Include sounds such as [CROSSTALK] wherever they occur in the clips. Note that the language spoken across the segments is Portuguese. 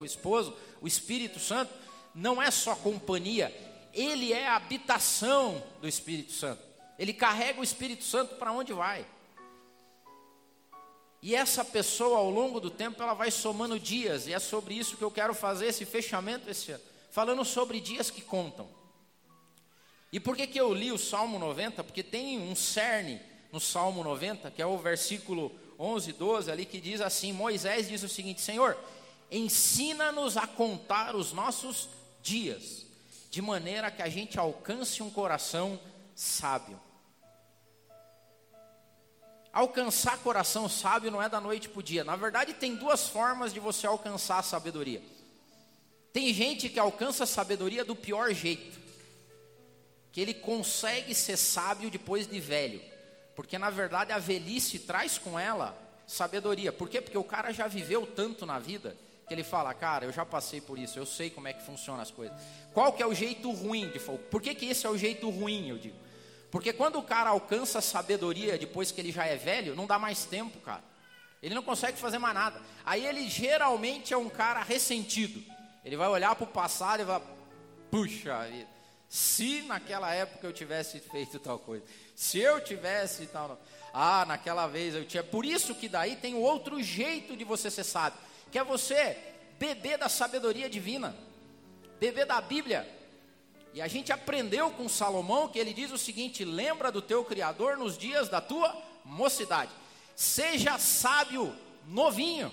o esposo, o Espírito Santo, não é só companhia, ele é a habitação do Espírito Santo. Ele carrega o Espírito Santo para onde vai. E essa pessoa, ao longo do tempo, ela vai somando dias, e é sobre isso que eu quero fazer esse fechamento esse ano, falando sobre dias que contam. E por que, que eu li o Salmo 90? Porque tem um cerne no Salmo 90, que é o versículo 11, 12, ali, que diz assim: Moisés diz o seguinte: Senhor, ensina-nos a contar os nossos dias, de maneira que a gente alcance um coração sábio. Alcançar coração sábio não é da noite para o dia. Na verdade, tem duas formas de você alcançar a sabedoria. Tem gente que alcança a sabedoria do pior jeito, que ele consegue ser sábio depois de velho, porque na verdade a velhice traz com ela sabedoria. Por quê? Porque o cara já viveu tanto na vida que ele fala, cara, eu já passei por isso, eu sei como é que funcionam as coisas. Qual que é o jeito ruim de Por que, que esse é o jeito ruim, eu digo? Porque quando o cara alcança a sabedoria depois que ele já é velho, não dá mais tempo, cara. Ele não consegue fazer mais nada. Aí ele geralmente é um cara ressentido. Ele vai olhar para o passado e vai, puxa vida, se naquela época eu tivesse feito tal coisa, se eu tivesse tal, ah, naquela vez eu tinha. Por isso que daí tem outro jeito de você ser sábio, que é você beber da sabedoria divina, beber da Bíblia. E a gente aprendeu com Salomão que ele diz o seguinte: lembra do teu Criador nos dias da tua mocidade. Seja sábio novinho,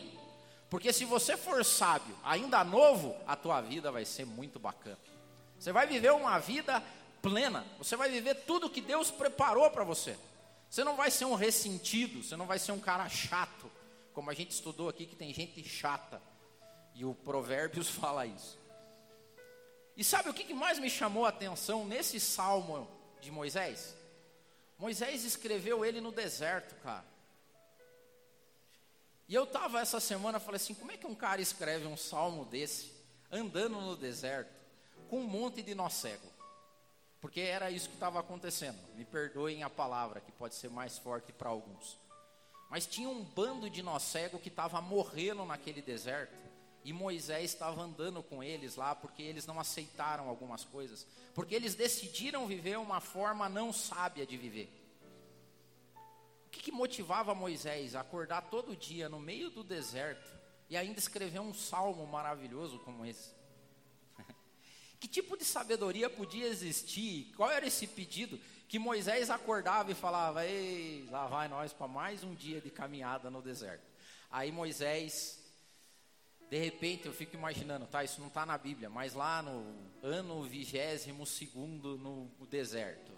porque se você for sábio ainda novo, a tua vida vai ser muito bacana. Você vai viver uma vida plena, você vai viver tudo que Deus preparou para você. Você não vai ser um ressentido, você não vai ser um cara chato, como a gente estudou aqui que tem gente chata. E o Provérbios [LAUGHS] fala isso. E sabe o que mais me chamou a atenção nesse salmo de Moisés? Moisés escreveu ele no deserto, cara. E eu estava essa semana, falei assim, como é que um cara escreve um salmo desse, andando no deserto, com um monte de nó cego? Porque era isso que estava acontecendo. Me perdoem a palavra, que pode ser mais forte para alguns. Mas tinha um bando de nó cego que estava morrendo naquele deserto. E Moisés estava andando com eles lá porque eles não aceitaram algumas coisas, porque eles decidiram viver uma forma não sábia de viver. O que, que motivava Moisés a acordar todo dia no meio do deserto e ainda escrever um salmo maravilhoso como esse? [LAUGHS] que tipo de sabedoria podia existir? Qual era esse pedido que Moisés acordava e falava: Ei, lá vai nós para mais um dia de caminhada no deserto? Aí Moisés de repente eu fico imaginando, tá? Isso não está na Bíblia, mas lá no ano vigésimo segundo no deserto.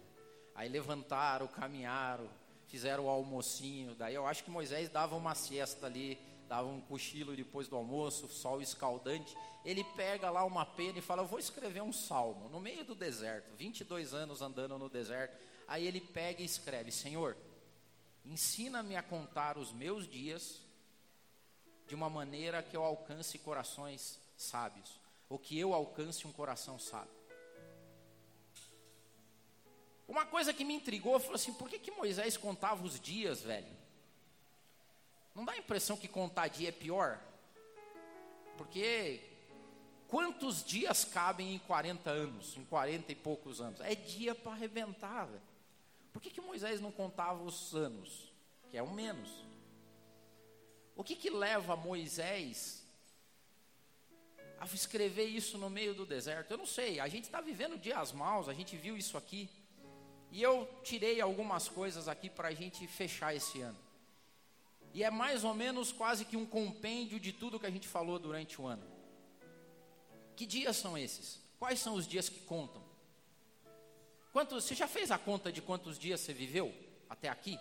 Aí levantaram, caminharam, fizeram o almocinho. Daí eu acho que Moisés dava uma siesta ali, dava um cochilo depois do almoço, sol escaldante. Ele pega lá uma pena e fala: Eu vou escrever um salmo no meio do deserto. 22 anos andando no deserto. Aí ele pega e escreve: Senhor, ensina-me a contar os meus dias de uma maneira que eu alcance corações sábios, ou que eu alcance um coração sábio. Uma coisa que me intrigou foi assim: por que, que Moisés contava os dias, velho? Não dá a impressão que contar dia é pior? Porque quantos dias cabem em 40 anos, em 40 e poucos anos? É dia para arrebentar, velho. Por que, que Moisés não contava os anos? Que é um menos. O que, que leva Moisés a escrever isso no meio do deserto? Eu não sei, a gente está vivendo dias maus, a gente viu isso aqui. E eu tirei algumas coisas aqui para a gente fechar esse ano. E é mais ou menos quase que um compêndio de tudo que a gente falou durante o ano. Que dias são esses? Quais são os dias que contam? Quantos, você já fez a conta de quantos dias você viveu até aqui?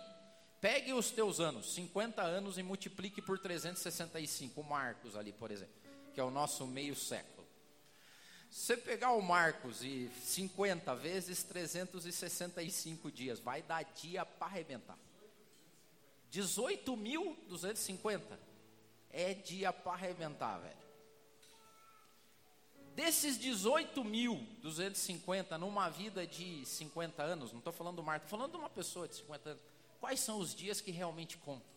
Pegue os teus anos, 50 anos, e multiplique por 365. O Marcos ali, por exemplo, que é o nosso meio século. Se você pegar o Marcos e 50 vezes 365 dias, vai dar dia para arrebentar. 18.250 é dia para arrebentar, velho. Desses 18.250 numa vida de 50 anos, não estou falando do Marcos, estou falando de uma pessoa de 50 anos quais são os dias que realmente contam.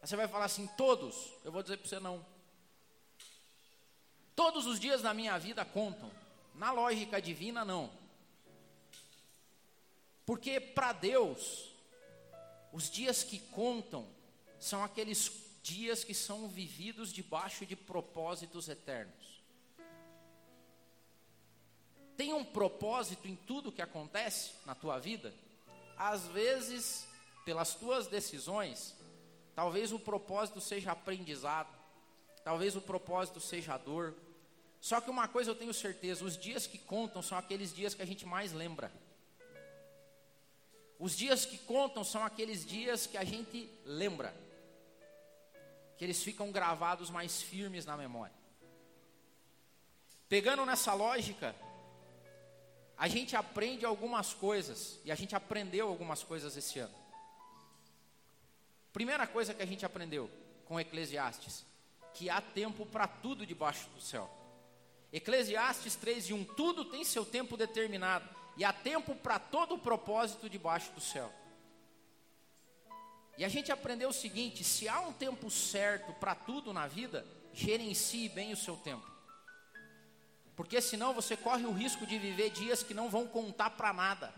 Aí você vai falar assim, todos. Eu vou dizer para você não. Todos os dias da minha vida contam. Na lógica divina, não. Porque para Deus, os dias que contam são aqueles dias que são vividos debaixo de propósitos eternos. Tem um propósito em tudo que acontece na tua vida? Às vezes, pelas tuas decisões, talvez o propósito seja aprendizado, talvez o propósito seja dor. Só que uma coisa eu tenho certeza: os dias que contam são aqueles dias que a gente mais lembra. Os dias que contam são aqueles dias que a gente lembra, que eles ficam gravados mais firmes na memória. Pegando nessa lógica, a gente aprende algumas coisas, e a gente aprendeu algumas coisas esse ano. Primeira coisa que a gente aprendeu com Eclesiastes, que há tempo para tudo debaixo do céu. Eclesiastes 3 e 1, tudo tem seu tempo determinado, e há tempo para todo o propósito debaixo do céu. E a gente aprendeu o seguinte: se há um tempo certo para tudo na vida, gerencie bem o seu tempo. Porque senão você corre o risco de viver dias que não vão contar para nada.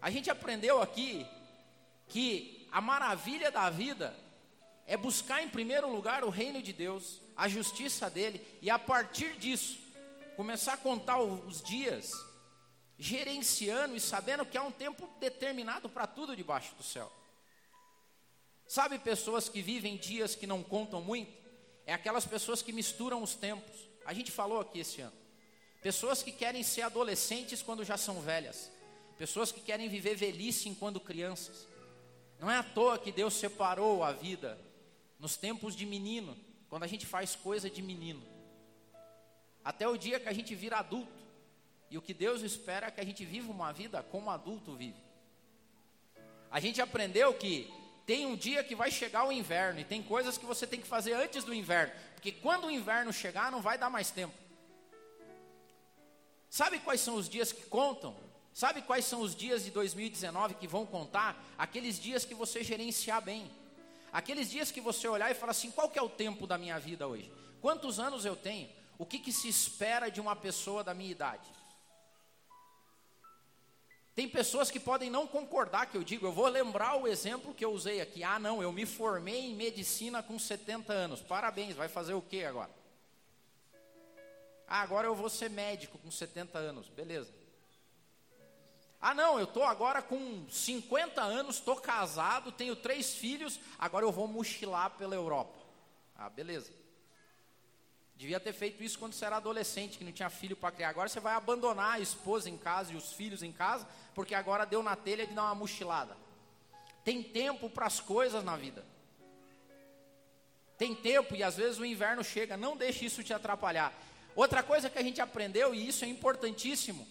A gente aprendeu aqui que a maravilha da vida é buscar em primeiro lugar o reino de Deus, a justiça dele, e a partir disso, começar a contar os dias, gerenciando e sabendo que há um tempo determinado para tudo debaixo do céu. Sabe pessoas que vivem dias que não contam muito? É aquelas pessoas que misturam os tempos. A gente falou aqui esse ano. Pessoas que querem ser adolescentes quando já são velhas. Pessoas que querem viver velhice enquanto crianças. Não é à toa que Deus separou a vida nos tempos de menino, quando a gente faz coisa de menino. Até o dia que a gente vira adulto. E o que Deus espera é que a gente viva uma vida como adulto vive. A gente aprendeu que tem um dia que vai chegar o inverno e tem coisas que você tem que fazer antes do inverno, porque quando o inverno chegar não vai dar mais tempo. Sabe quais são os dias que contam? Sabe quais são os dias de 2019 que vão contar? Aqueles dias que você gerenciar bem. Aqueles dias que você olhar e falar assim: qual que é o tempo da minha vida hoje? Quantos anos eu tenho? O que, que se espera de uma pessoa da minha idade? Tem pessoas que podem não concordar que eu digo, eu vou lembrar o exemplo que eu usei aqui. Ah, não, eu me formei em medicina com 70 anos. Parabéns, vai fazer o que agora? Ah, agora eu vou ser médico com 70 anos. Beleza. Ah, não, eu estou agora com 50 anos, estou casado, tenho três filhos, agora eu vou mochilar pela Europa. Ah, beleza. Devia ter feito isso quando você era adolescente, que não tinha filho para criar. Agora você vai abandonar a esposa em casa e os filhos em casa, porque agora deu na telha de dar uma mochilada. Tem tempo para as coisas na vida. Tem tempo e às vezes o inverno chega, não deixe isso te atrapalhar. Outra coisa que a gente aprendeu, e isso é importantíssimo,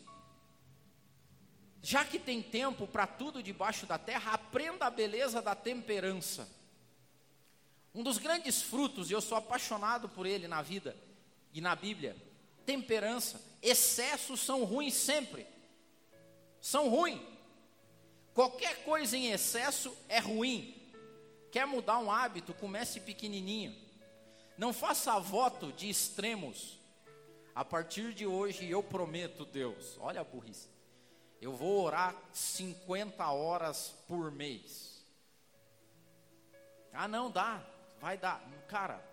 já que tem tempo para tudo debaixo da terra, aprenda a beleza da temperança. Um dos grandes frutos, e eu sou apaixonado por ele na vida e na Bíblia, temperança. Excessos são ruins sempre. São ruins. Qualquer coisa em excesso é ruim. Quer mudar um hábito, comece pequenininho. Não faça voto de extremos. A partir de hoje eu prometo, Deus, olha a burrice. Eu vou orar 50 horas por mês. Ah, não dá vai dar. Cara,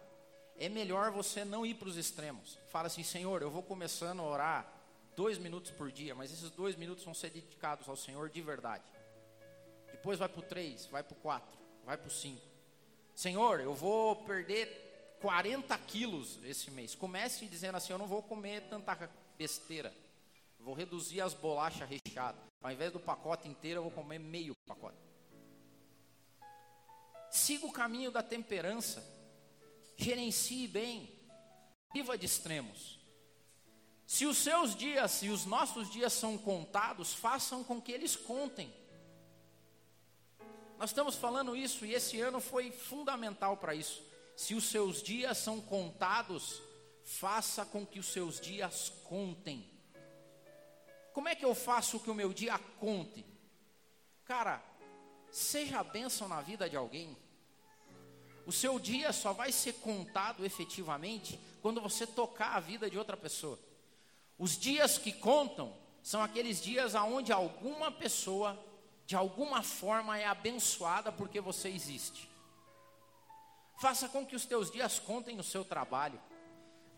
é melhor você não ir para os extremos. Fala assim, Senhor, eu vou começando a orar dois minutos por dia, mas esses dois minutos vão ser dedicados ao Senhor de verdade. Depois vai para o três, vai para o quatro, vai para o cinco. Senhor, eu vou perder 40 quilos esse mês. Comece dizendo assim: eu não vou comer tanta besteira. Vou reduzir as bolachas recheadas. Ao invés do pacote inteiro, eu vou comer meio pacote. Siga o caminho da temperança. Gerencie bem. Viva de extremos. Se os seus dias e os nossos dias são contados, façam com que eles contem. Nós estamos falando isso e esse ano foi fundamental para isso. Se os seus dias são contados, faça com que os seus dias contem. Como é que eu faço que o meu dia conte? Cara, seja a bênção na vida de alguém. O seu dia só vai ser contado efetivamente quando você tocar a vida de outra pessoa. Os dias que contam são aqueles dias aonde alguma pessoa, de alguma forma, é abençoada porque você existe. Faça com que os teus dias contem no seu trabalho.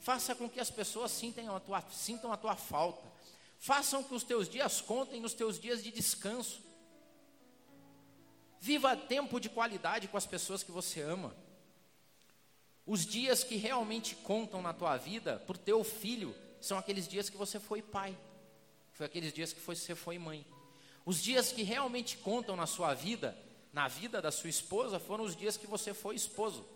Faça com que as pessoas sintam a tua, sintam a tua falta. Façam que os teus dias contem nos teus dias de descanso. Viva tempo de qualidade com as pessoas que você ama. Os dias que realmente contam na tua vida, por teu filho, são aqueles dias que você foi pai. Foi aqueles dias que você foi mãe. Os dias que realmente contam na sua vida, na vida da sua esposa, foram os dias que você foi esposo.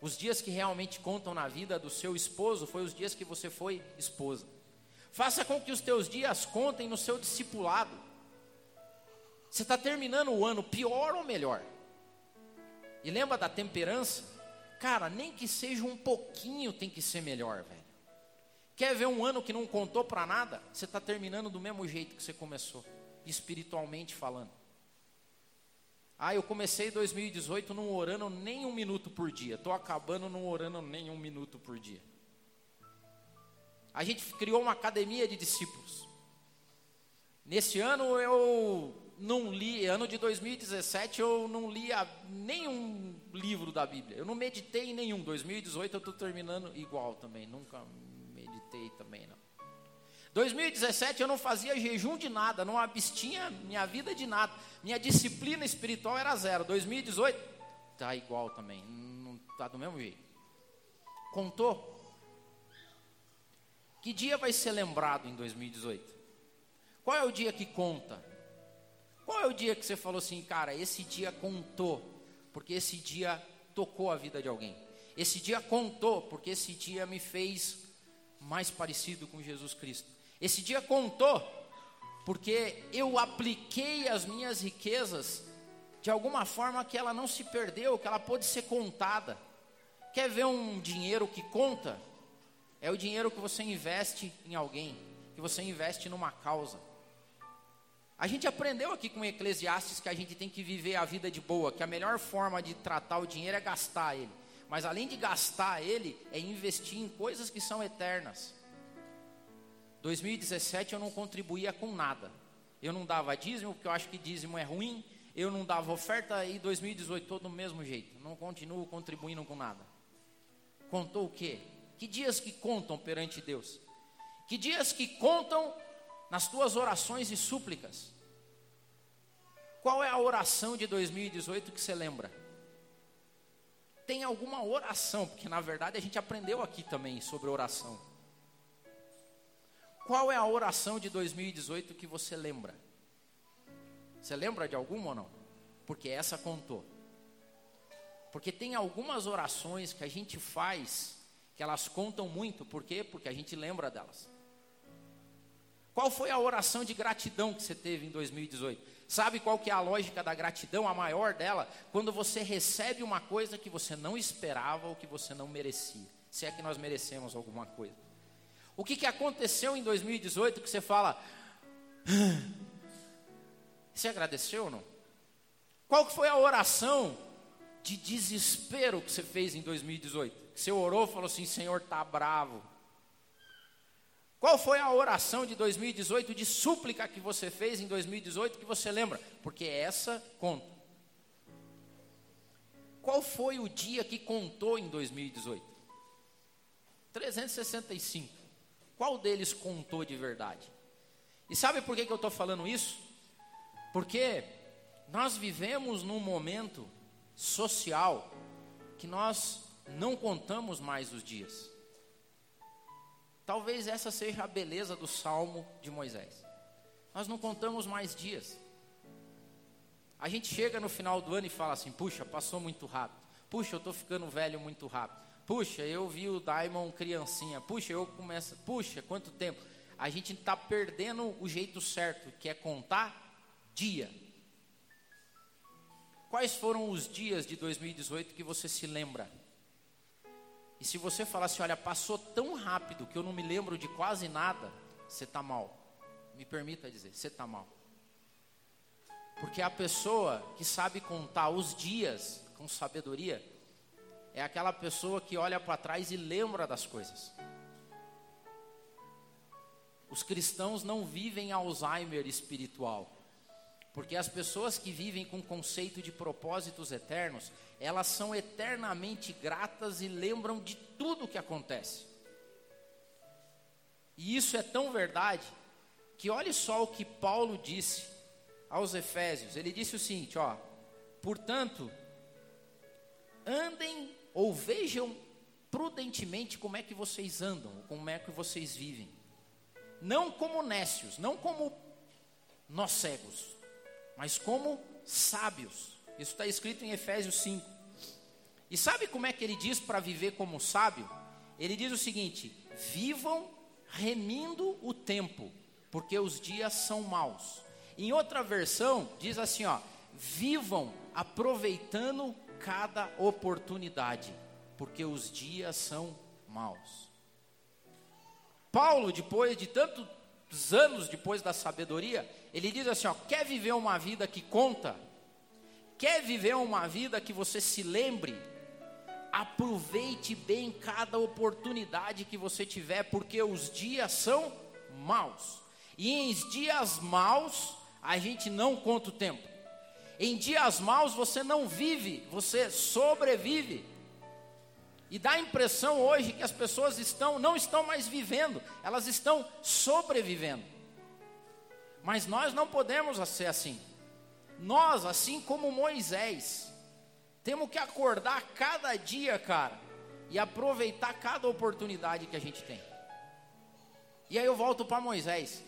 Os dias que realmente contam na vida do seu esposo, foi os dias que você foi esposa. Faça com que os teus dias contem no seu discipulado. Você está terminando o ano pior ou melhor? E lembra da temperança? Cara, nem que seja um pouquinho tem que ser melhor, velho. Quer ver um ano que não contou para nada? Você está terminando do mesmo jeito que você começou, espiritualmente falando. Ah, eu comecei 2018 não orando nem um minuto por dia. Estou acabando não orando nem um minuto por dia. A gente criou uma academia de discípulos. Nesse ano eu não li, ano de 2017, eu não li nenhum livro da Bíblia. Eu não meditei em nenhum. 2018 eu estou terminando igual também. Nunca meditei também não. 2017 eu não fazia jejum de nada, não abstinha minha vida de nada. Minha disciplina espiritual era zero. 2018 tá igual também, não tá do mesmo jeito. Contou? Que dia vai ser lembrado em 2018? Qual é o dia que conta? Qual é o dia que você falou assim, cara, esse dia contou, porque esse dia tocou a vida de alguém? Esse dia contou, porque esse dia me fez mais parecido com Jesus Cristo. Esse dia contou, porque eu apliquei as minhas riquezas de alguma forma que ela não se perdeu, que ela pôde ser contada. Quer ver um dinheiro que conta? É o dinheiro que você investe em alguém, que você investe numa causa. A gente aprendeu aqui com Eclesiastes que a gente tem que viver a vida de boa, que a melhor forma de tratar o dinheiro é gastar ele. Mas além de gastar ele, é investir em coisas que são eternas. 2017 eu não contribuía com nada. Eu não dava dízimo, porque eu acho que dízimo é ruim. Eu não dava oferta e 2018 todo do mesmo jeito. Não continuo contribuindo com nada. Contou o quê? Que dias que contam perante Deus? Que dias que contam nas tuas orações e súplicas. Qual é a oração de 2018 que você lembra? Tem alguma oração, porque na verdade a gente aprendeu aqui também sobre oração. Qual é a oração de 2018 que você lembra? Você lembra de alguma ou não? Porque essa contou. Porque tem algumas orações que a gente faz que elas contam muito, por quê? Porque a gente lembra delas. Qual foi a oração de gratidão que você teve em 2018? Sabe qual que é a lógica da gratidão, a maior dela? Quando você recebe uma coisa que você não esperava ou que você não merecia. Se é que nós merecemos alguma coisa. O que, que aconteceu em 2018 que você fala? Ah, você agradeceu ou não? Qual que foi a oração de desespero que você fez em 2018? Que você orou e falou assim: Senhor, tá bravo. Qual foi a oração de 2018 de súplica que você fez em 2018 que você lembra? Porque essa conta. Qual foi o dia que contou em 2018? 365. Qual deles contou de verdade? E sabe por que, que eu estou falando isso? Porque nós vivemos num momento social que nós não contamos mais os dias. Talvez essa seja a beleza do salmo de Moisés. Nós não contamos mais dias. A gente chega no final do ano e fala assim: puxa, passou muito rápido. Puxa, eu estou ficando velho muito rápido. Puxa, eu vi o Daimon criancinha. Puxa, eu começo. Puxa, quanto tempo. A gente está perdendo o jeito certo, que é contar dia. Quais foram os dias de 2018 que você se lembra? E se você falar assim, olha, passou tão rápido que eu não me lembro de quase nada, você está mal. Me permita dizer, você está mal. Porque a pessoa que sabe contar os dias com sabedoria, é aquela pessoa que olha para trás e lembra das coisas. Os cristãos não vivem Alzheimer espiritual. Porque as pessoas que vivem com conceito de propósitos eternos, elas são eternamente gratas e lembram de tudo o que acontece. E isso é tão verdade que olhe só o que Paulo disse aos Efésios. Ele disse o seguinte, ó: "Portanto, andem ou vejam prudentemente como é que vocês andam, como é que vocês vivem. Não como nécios, não como nós cegos, mas como sábios. Isso está escrito em Efésios 5. E sabe como é que ele diz para viver como sábio? Ele diz o seguinte: vivam remindo o tempo, porque os dias são maus. Em outra versão, diz assim: ó, vivam aproveitando cada oportunidade, porque os dias são maus. Paulo, depois de tantos anos depois da sabedoria, ele diz assim: ó, quer viver uma vida que conta? Quer viver uma vida que você se lembre? Aproveite bem cada oportunidade que você tiver, porque os dias são maus. E em dias maus, a gente não conta o tempo. Em dias maus você não vive, você sobrevive. E dá a impressão hoje que as pessoas estão não estão mais vivendo, elas estão sobrevivendo. Mas nós não podemos ser assim. Nós, assim como Moisés, temos que acordar cada dia, cara, e aproveitar cada oportunidade que a gente tem. E aí eu volto para Moisés.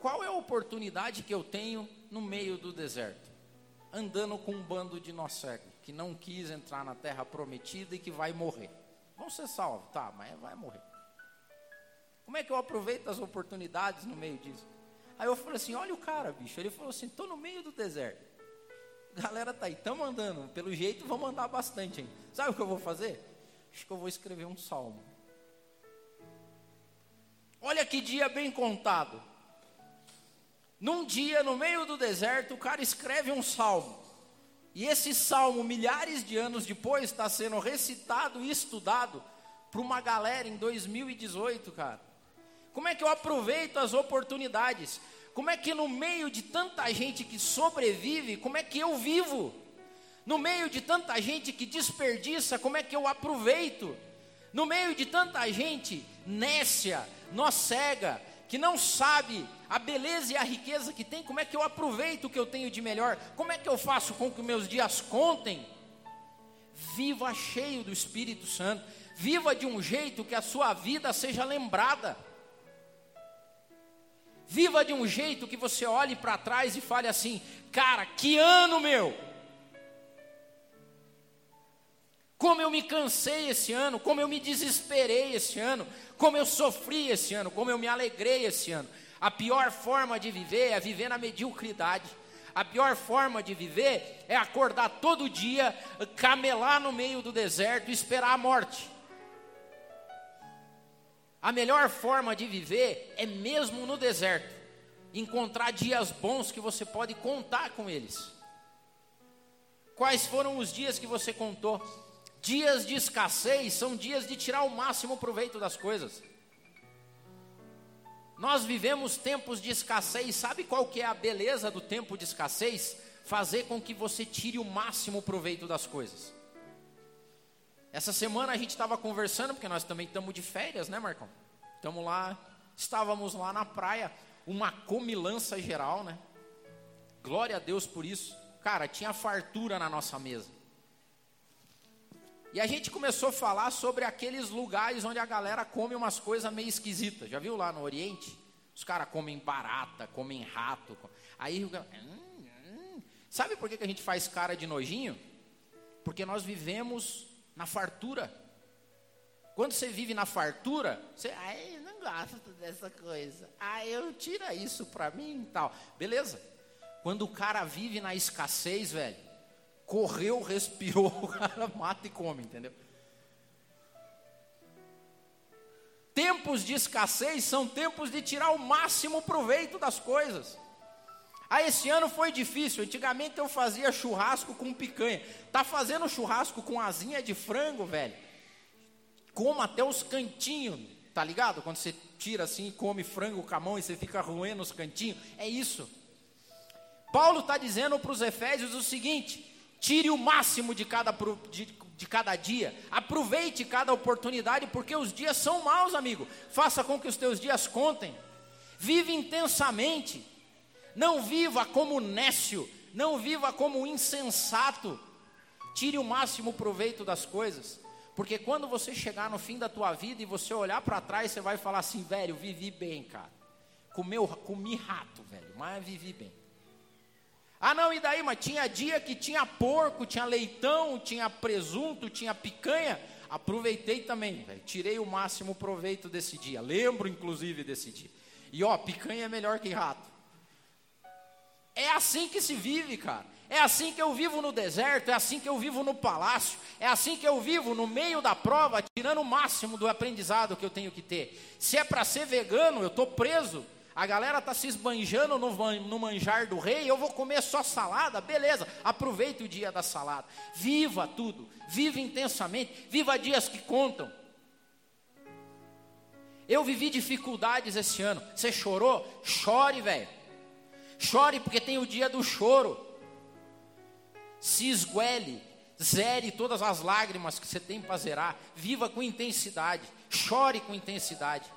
Qual é a oportunidade que eu tenho no meio do deserto? Andando com um bando de nó cego, que não quis entrar na terra prometida e que vai morrer. Vão ser salvos, tá, mas vai morrer. Como é que eu aproveito as oportunidades no meio disso? Aí eu falei assim: olha o cara, bicho. Ele falou assim: estou no meio do deserto. Galera tá aí, estamos andando. Pelo jeito, vamos andar bastante hein? Sabe o que eu vou fazer? Acho que eu vou escrever um salmo. Olha que dia bem contado. Num dia, no meio do deserto, o cara escreve um salmo. E esse salmo, milhares de anos depois, está sendo recitado e estudado para uma galera em 2018, cara. Como é que eu aproveito as oportunidades? Como é que no meio de tanta gente que sobrevive, como é que eu vivo? No meio de tanta gente que desperdiça, como é que eu aproveito? No meio de tanta gente nécia, nó cega, que não sabe a beleza e a riqueza que tem, como é que eu aproveito o que eu tenho de melhor? Como é que eu faço com que meus dias contem? Viva cheio do Espírito Santo, viva de um jeito que a sua vida seja lembrada. Viva de um jeito que você olhe para trás e fale assim: cara, que ano meu! Como eu me cansei esse ano, como eu me desesperei esse ano, como eu sofri esse ano, como eu me alegrei esse ano. A pior forma de viver é viver na mediocridade. A pior forma de viver é acordar todo dia, camelar no meio do deserto e esperar a morte. A melhor forma de viver é mesmo no deserto, encontrar dias bons que você pode contar com eles. Quais foram os dias que você contou? Dias de escassez são dias de tirar o máximo proveito das coisas. Nós vivemos tempos de escassez, sabe qual que é a beleza do tempo de escassez? Fazer com que você tire o máximo proveito das coisas. Essa semana a gente estava conversando, porque nós também estamos de férias, né, Marcão? Estamos lá, estávamos lá na praia, uma comilança geral, né? Glória a Deus por isso. Cara, tinha fartura na nossa mesa. E a gente começou a falar sobre aqueles lugares onde a galera come umas coisas meio esquisitas. Já viu lá no Oriente? Os caras comem barata, comem rato. Aí, hum, hum. sabe por que a gente faz cara de nojinho? Porque nós vivemos na fartura. Quando você vive na fartura, você, ai, não gosto dessa coisa. Ah, eu tira isso para mim e tal. Beleza? Quando o cara vive na escassez, velho, correu, respirou, [LAUGHS] o cara mata e come, entendeu? Tempos de escassez são tempos de tirar o máximo proveito das coisas. Ah, esse ano foi difícil. Antigamente eu fazia churrasco com picanha. Tá fazendo churrasco com asinha de frango, velho. Coma até os cantinhos, tá ligado? Quando você tira assim, come frango com a mão e você fica roendo os cantinhos. É isso. Paulo está dizendo para os Efésios o seguinte: tire o máximo de cada, de, de cada dia, aproveite cada oportunidade, porque os dias são maus, amigo. Faça com que os teus dias contem. Vive intensamente. Não viva como nécio, não viva como insensato. Tire o máximo proveito das coisas. Porque quando você chegar no fim da tua vida e você olhar para trás, você vai falar assim, velho, vivi bem, cara. Comeu, comi rato, velho, mas vivi bem. Ah, não, e daí? Mas tinha dia que tinha porco, tinha leitão, tinha presunto, tinha picanha. Aproveitei também, velho. Tirei o máximo proveito desse dia. Lembro, inclusive, desse dia. E ó, picanha é melhor que rato. É assim que se vive, cara. É assim que eu vivo no deserto, é assim que eu vivo no palácio, é assim que eu vivo no meio da prova, tirando o máximo do aprendizado que eu tenho que ter. Se é para ser vegano, eu estou preso. A galera está se esbanjando no, no manjar do rei, eu vou comer só salada, beleza, aproveite o dia da salada. Viva tudo, viva intensamente, viva dias que contam. Eu vivi dificuldades esse ano. Você chorou? Chore, velho. Chore porque tem o dia do choro se esguele, zere todas as lágrimas que você tem para zerar, viva com intensidade, chore com intensidade.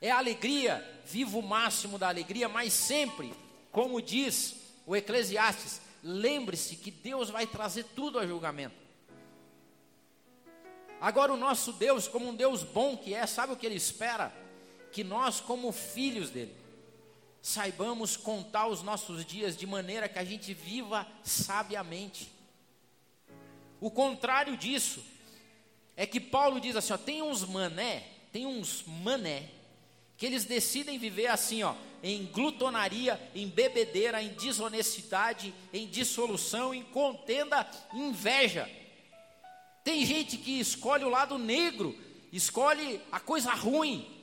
É alegria, viva o máximo da alegria, mas sempre, como diz o Eclesiastes, lembre-se que Deus vai trazer tudo a julgamento. Agora, o nosso Deus, como um Deus bom que é, sabe o que ele espera? Que nós, como filhos dele, saibamos contar os nossos dias de maneira que a gente viva sabiamente. O contrário disso é que Paulo diz assim: ó, tem uns mané, tem uns mané, que eles decidem viver assim, ó, em glutonaria, em bebedeira, em desonestidade, em dissolução, em contenda, inveja. Tem gente que escolhe o lado negro, escolhe a coisa ruim,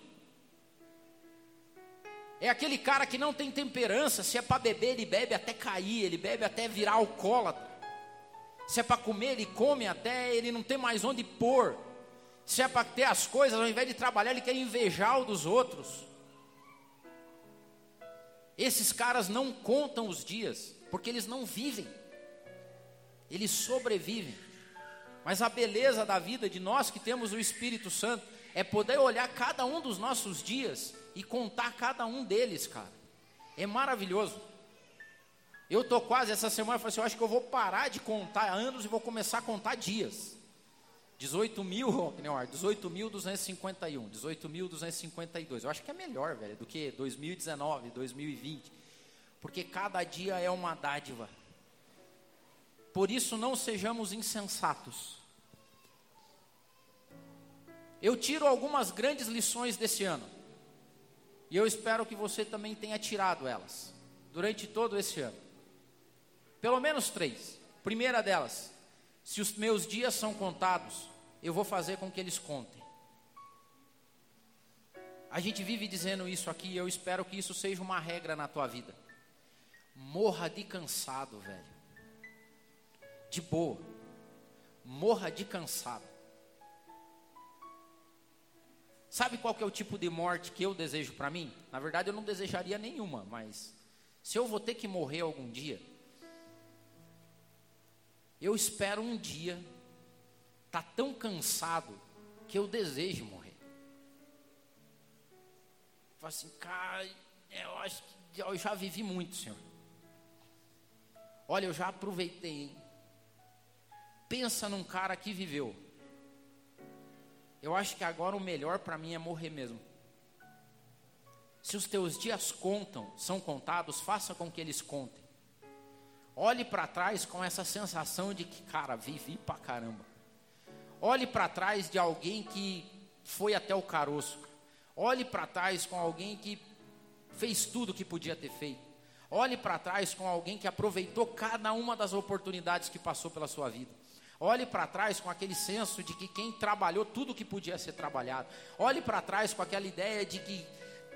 é aquele cara que não tem temperança, se é para beber, ele bebe até cair, ele bebe até virar alcoólatra. Se é para comer, ele come até ele não ter mais onde pôr. Se é para ter as coisas, ao invés de trabalhar, ele quer invejar o dos outros. Esses caras não contam os dias, porque eles não vivem, eles sobrevivem. Mas a beleza da vida de nós que temos o Espírito Santo é poder olhar cada um dos nossos dias e contar cada um deles, cara. É maravilhoso. Eu tô quase essa semana, eu falei assim, eu acho que eu vou parar de contar anos e vou começar a contar dias. 18 mil, [LAUGHS] 18.251, 18.252. Eu acho que é melhor, velho, do que 2019, 2020. Porque cada dia é uma dádiva. Por isso não sejamos insensatos. Eu tiro algumas grandes lições desse ano. E eu espero que você também tenha tirado elas durante todo esse ano. Pelo menos três. Primeira delas, se os meus dias são contados, eu vou fazer com que eles contem. A gente vive dizendo isso aqui e eu espero que isso seja uma regra na tua vida. Morra de cansado, velho. De boa. Morra de cansado. Sabe qual que é o tipo de morte que eu desejo para mim? Na verdade, eu não desejaria nenhuma, mas se eu vou ter que morrer algum dia, eu espero um dia tá tão cansado que eu desejo morrer. Falo assim, cara, eu acho que eu já vivi muito, Senhor. Olha, eu já aproveitei. Pensa num cara que viveu eu acho que agora o melhor para mim é morrer mesmo. Se os teus dias contam, são contados, faça com que eles contem. Olhe para trás com essa sensação de que, cara, vivi pra caramba. Olhe para trás de alguém que foi até o caroço. Olhe para trás com alguém que fez tudo que podia ter feito. Olhe para trás com alguém que aproveitou cada uma das oportunidades que passou pela sua vida. Olhe para trás com aquele senso de que quem trabalhou tudo que podia ser trabalhado. Olhe para trás com aquela ideia de que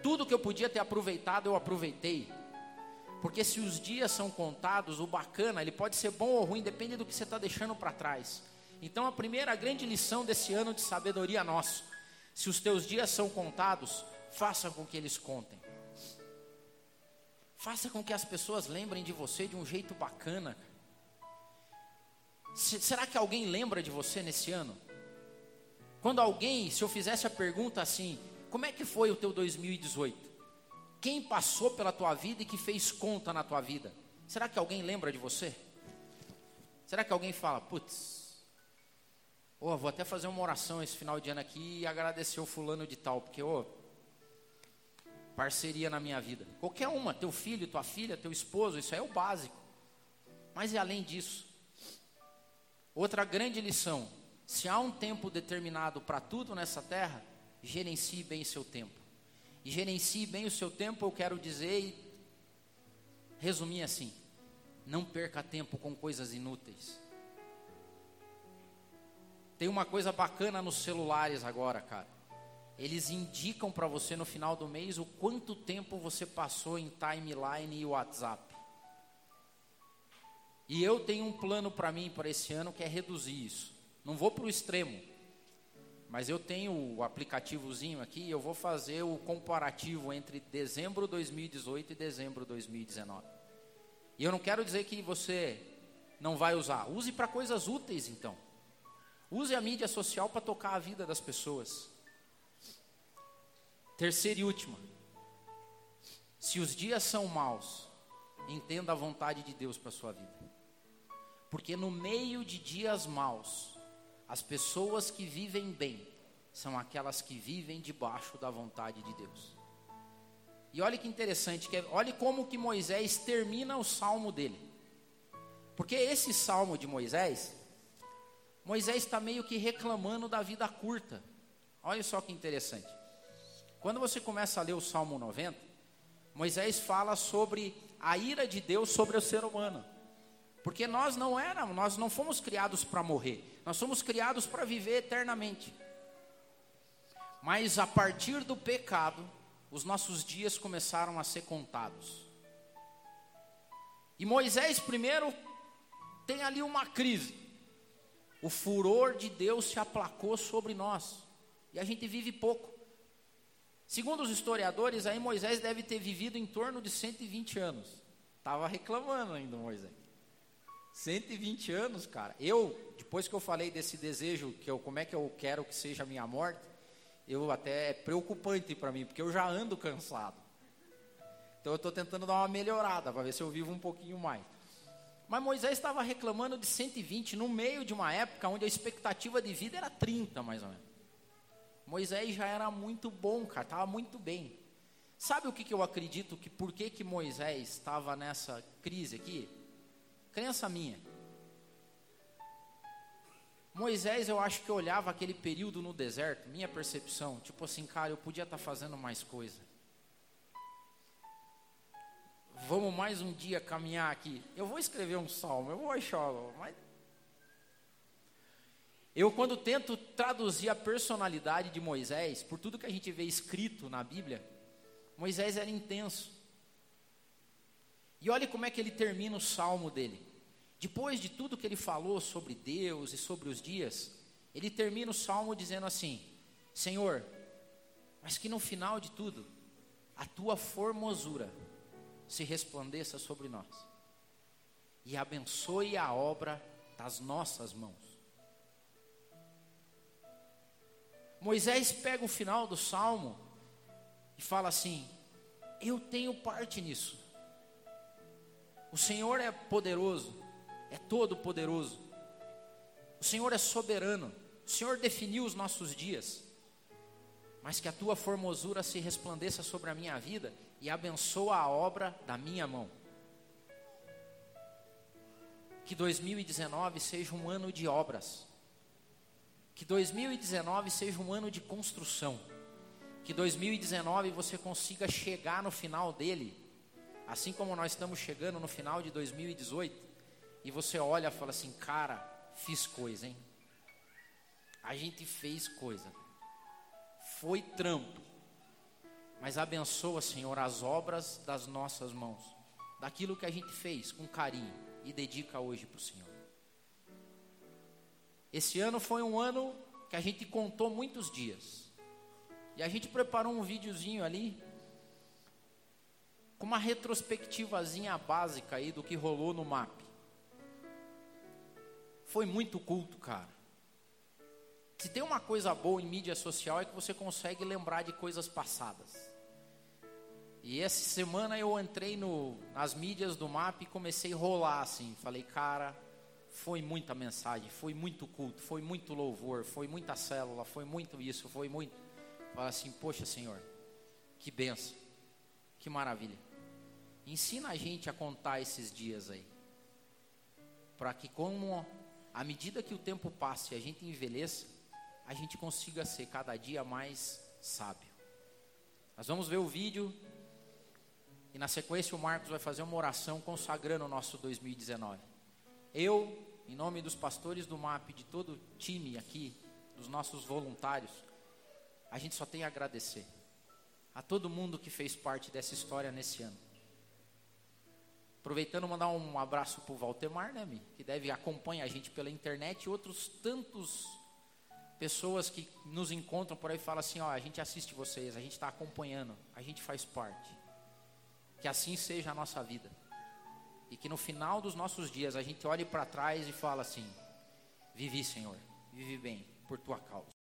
tudo que eu podia ter aproveitado, eu aproveitei. Porque se os dias são contados, o bacana, ele pode ser bom ou ruim, depende do que você está deixando para trás. Então a primeira grande lição desse ano de sabedoria nosso, se os teus dias são contados, faça com que eles contem. Faça com que as pessoas lembrem de você de um jeito bacana. Será que alguém lembra de você nesse ano? Quando alguém, se eu fizesse a pergunta assim, como é que foi o teu 2018? Quem passou pela tua vida e que fez conta na tua vida? Será que alguém lembra de você? Será que alguém fala, putz, oh, vou até fazer uma oração esse final de ano aqui e agradecer o fulano de tal, porque, oh, parceria na minha vida. Qualquer uma, teu filho, tua filha, teu esposo, isso é o básico. Mas e além disso? Outra grande lição: se há um tempo determinado para tudo nessa terra, gerencie bem seu tempo e gerencie bem o seu tempo, eu quero dizer e resumir assim: não perca tempo com coisas inúteis. Tem uma coisa bacana nos celulares agora, cara. Eles indicam para você no final do mês o quanto tempo você passou em timeline e WhatsApp. E eu tenho um plano para mim para esse ano que é reduzir isso. Não vou para o extremo, mas eu tenho o aplicativozinho aqui e eu vou fazer o comparativo entre dezembro 2018 e dezembro 2019. E eu não quero dizer que você não vai usar. Use para coisas úteis, então. Use a mídia social para tocar a vida das pessoas. Terceira e última. Se os dias são maus, entenda a vontade de Deus para sua vida. Porque no meio de dias maus, as pessoas que vivem bem são aquelas que vivem debaixo da vontade de Deus. E olha que interessante, que é, olhe como que Moisés termina o salmo dele. Porque esse salmo de Moisés, Moisés está meio que reclamando da vida curta. Olha só que interessante. Quando você começa a ler o Salmo 90, Moisés fala sobre a ira de Deus sobre o ser humano. Porque nós não éramos, nós não fomos criados para morrer. Nós somos criados para viver eternamente. Mas a partir do pecado, os nossos dias começaram a ser contados. E Moisés primeiro tem ali uma crise. O furor de Deus se aplacou sobre nós. E a gente vive pouco. Segundo os historiadores, aí Moisés deve ter vivido em torno de 120 anos. Estava reclamando ainda Moisés. 120 anos, cara. Eu, depois que eu falei desse desejo, que eu, como é que eu quero que seja a minha morte, eu até é preocupante para mim, porque eu já ando cansado. Então eu estou tentando dar uma melhorada para ver se eu vivo um pouquinho mais. Mas Moisés estava reclamando de 120 no meio de uma época onde a expectativa de vida era 30, mais ou menos. Moisés já era muito bom, cara, estava muito bem. Sabe o que, que eu acredito que por que, que Moisés estava nessa crise aqui? Crença minha. Moisés, eu acho que olhava aquele período no deserto, minha percepção, tipo assim, cara, eu podia estar tá fazendo mais coisa. Vamos mais um dia caminhar aqui. Eu vou escrever um salmo, eu vou achar, mas eu, quando tento traduzir a personalidade de Moisés, por tudo que a gente vê escrito na Bíblia, Moisés era intenso. E olhe como é que ele termina o salmo dele. Depois de tudo que ele falou sobre Deus e sobre os dias, ele termina o salmo dizendo assim: Senhor, mas que no final de tudo, a tua formosura se resplandeça sobre nós e abençoe a obra das nossas mãos. Moisés pega o final do salmo e fala assim: Eu tenho parte nisso. O Senhor é poderoso, é todo poderoso. O Senhor é soberano. O Senhor definiu os nossos dias. Mas que a tua formosura se resplandeça sobre a minha vida e abençoa a obra da minha mão. Que 2019 seja um ano de obras que 2019 seja um ano de construção. Que 2019 você consiga chegar no final dele, assim como nós estamos chegando no final de 2018, e você olha e fala assim: cara, fiz coisa, hein? A gente fez coisa, foi trampo, mas abençoa, Senhor, as obras das nossas mãos. daquilo que a gente fez com carinho e dedica hoje para o Senhor. Esse ano foi um ano que a gente contou muitos dias. E a gente preparou um videozinho ali com uma retrospectivazinha básica aí do que rolou no MAP. Foi muito culto, cara. Se tem uma coisa boa em mídia social é que você consegue lembrar de coisas passadas. E essa semana eu entrei no, nas mídias do MAP e comecei a rolar assim. Falei, cara, foi muita mensagem, foi muito culto, foi muito louvor, foi muita célula, foi muito isso, foi muito. Fala assim, poxa Senhor, que benção, que maravilha. Ensina a gente a contar esses dias aí. Para que como à medida que o tempo passe e a gente envelheça, a gente consiga ser cada dia mais sábio. Nós vamos ver o vídeo e na sequência o Marcos vai fazer uma oração consagrando o nosso 2019. Eu, em nome dos pastores do MAP, de todo o time aqui, dos nossos voluntários, a gente só tem a agradecer a todo mundo que fez parte dessa história nesse ano. Aproveitando, mandar um abraço para o Valtemar, né, Mi? que deve acompanhar a gente pela internet, e outros tantos pessoas que nos encontram por aí e falam assim: ó, a gente assiste vocês, a gente está acompanhando, a gente faz parte. Que assim seja a nossa vida. E que no final dos nossos dias a gente olhe para trás e fala assim: Vivi, Senhor, vivi bem por tua causa.